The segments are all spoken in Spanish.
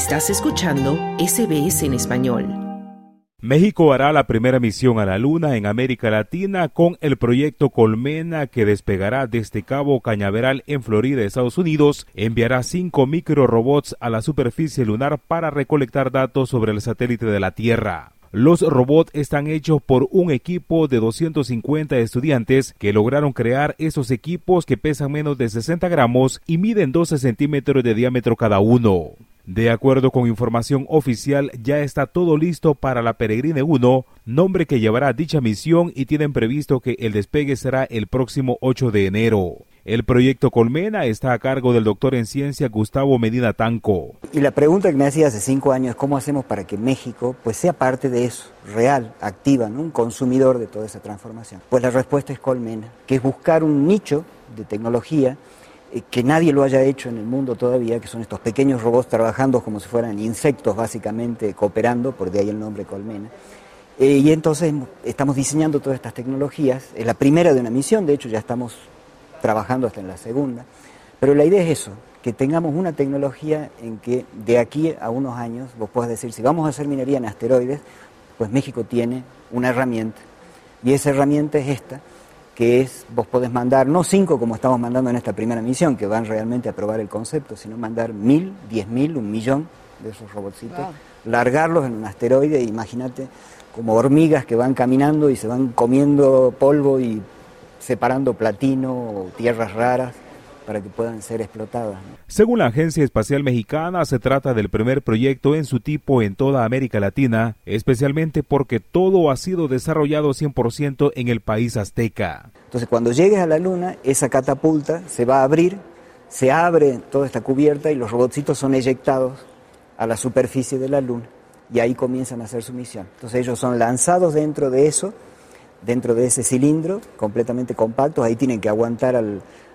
Estás escuchando SBS en español. México hará la primera misión a la Luna en América Latina con el proyecto Colmena que despegará desde Cabo Cañaveral en Florida, Estados Unidos. Enviará cinco microrobots a la superficie lunar para recolectar datos sobre el satélite de la Tierra. Los robots están hechos por un equipo de 250 estudiantes que lograron crear esos equipos que pesan menos de 60 gramos y miden 12 centímetros de diámetro cada uno. De acuerdo con información oficial, ya está todo listo para la Peregrine 1, nombre que llevará dicha misión y tienen previsto que el despegue será el próximo 8 de enero. El proyecto Colmena está a cargo del doctor en ciencia Gustavo Medina Tanco. Y la pregunta que me hacía hace cinco años es cómo hacemos para que México pues, sea parte de eso, real, activa, un consumidor de toda esa transformación. Pues la respuesta es Colmena, que es buscar un nicho de tecnología que nadie lo haya hecho en el mundo todavía, que son estos pequeños robots trabajando como si fueran insectos básicamente, cooperando, por de ahí el nombre Colmena. Eh, y entonces estamos diseñando todas estas tecnologías, es la primera de una misión, de hecho ya estamos trabajando hasta en la segunda. Pero la idea es eso, que tengamos una tecnología en que de aquí a unos años vos puedas decir, si vamos a hacer minería en asteroides, pues México tiene una herramienta. Y esa herramienta es esta, que es, vos podés mandar, no cinco como estamos mandando en esta primera misión, que van realmente a probar el concepto, sino mandar mil, diez mil, un millón de esos robotcitos, largarlos en un asteroide, imagínate como hormigas que van caminando y se van comiendo polvo y separando platino o tierras raras para que puedan ser explotadas. Según la Agencia Espacial Mexicana, se trata del primer proyecto en su tipo en toda América Latina, especialmente porque todo ha sido desarrollado 100% en el país azteca. Entonces, cuando llegues a la Luna, esa catapulta se va a abrir, se abre toda esta cubierta y los robotcitos son eyectados a la superficie de la Luna y ahí comienzan a hacer su misión. Entonces, ellos son lanzados dentro de eso dentro de ese cilindro completamente compactos, ahí tienen que aguantar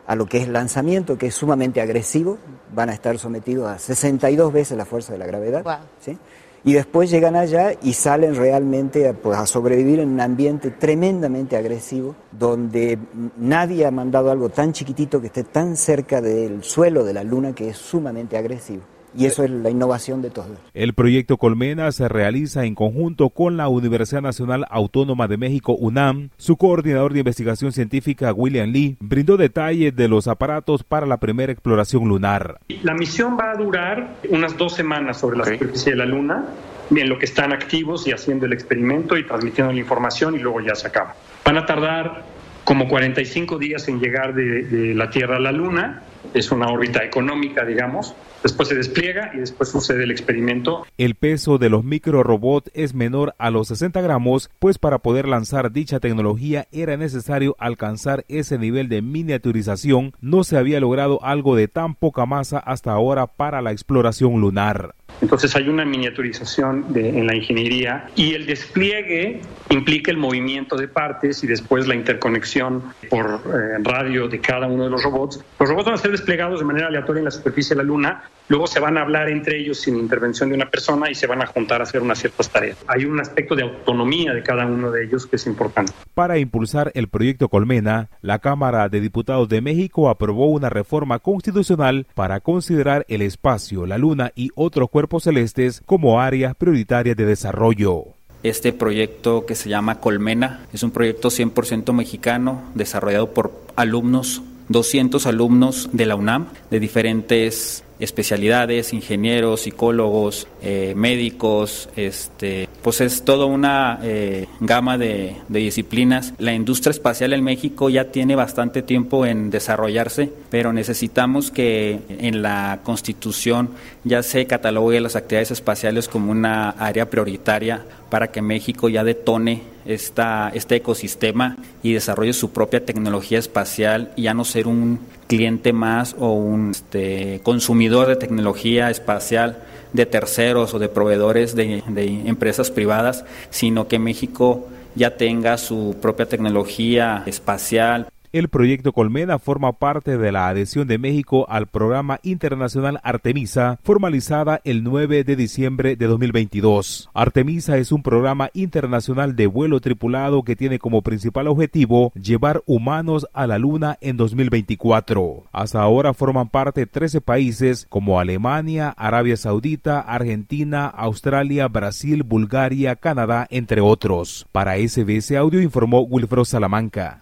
a lo que es lanzamiento, que es sumamente agresivo, van a estar sometidos a 62 veces la fuerza de la gravedad, ¿sí? y después llegan allá y salen realmente a, pues, a sobrevivir en un ambiente tremendamente agresivo, donde nadie ha mandado algo tan chiquitito que esté tan cerca del suelo de la Luna que es sumamente agresivo. Y eso es la innovación de todo. El proyecto Colmena se realiza en conjunto con la Universidad Nacional Autónoma de México, UNAM. Su coordinador de investigación científica, William Lee, brindó detalles de los aparatos para la primera exploración lunar. La misión va a durar unas dos semanas sobre la superficie de la Luna, en lo que están activos y haciendo el experimento y transmitiendo la información y luego ya se acaba. Van a tardar como 45 días en llegar de, de la Tierra a la Luna. Es una órbita económica, digamos Después se despliega y después sucede el experimento. El peso de los microrobots es menor a los 60 gramos, pues para poder lanzar dicha tecnología era necesario alcanzar ese nivel de miniaturización. No se había logrado algo de tan poca masa hasta ahora para la exploración lunar. Entonces hay una miniaturización en la ingeniería y el despliegue implica el movimiento de partes y después la interconexión por eh, radio de cada uno de los robots. Los robots van a ser desplegados de manera aleatoria en la superficie de la Luna, luego se van a hablar entre ellos sin intervención de una persona y se van a juntar a hacer unas ciertas tareas. Hay un aspecto de autonomía de cada uno de ellos que es importante. Para impulsar el proyecto Colmena, la Cámara de Diputados de México aprobó una reforma constitucional para considerar el espacio, la Luna y otros cuerpos celestes como áreas prioritarias de desarrollo. Este proyecto que se llama Colmena es un proyecto 100% mexicano desarrollado por alumnos, 200 alumnos de la UNAM de diferentes especialidades, ingenieros, psicólogos, eh, médicos, este, pues es toda una eh, gama de, disciplinas. La industria espacial en México ya tiene bastante tiempo en desarrollarse, pero necesitamos que en la Constitución ya se catalogue las actividades espaciales como una área prioritaria para que México ya detone esta, este ecosistema y desarrolle su propia tecnología espacial y ya no ser un cliente más o un este, consumidor de tecnología espacial de terceros o de proveedores de, de empresas privadas, sino que México ya tenga su propia tecnología espacial El proyecto Colmena forma parte de la adhesión de México al programa internacional Artemisa, formalizada el 9 de diciembre de 2022. Artemisa es un programa internacional de vuelo tripulado que tiene como principal objetivo llevar humanos a la Luna en 2024. Hasta ahora forman parte 13 países como Alemania, Arabia Saudita, Argentina, Australia, Brasil, Bulgaria, Canadá, entre otros. Para SBS Audio informó Wilfredo Salamanca.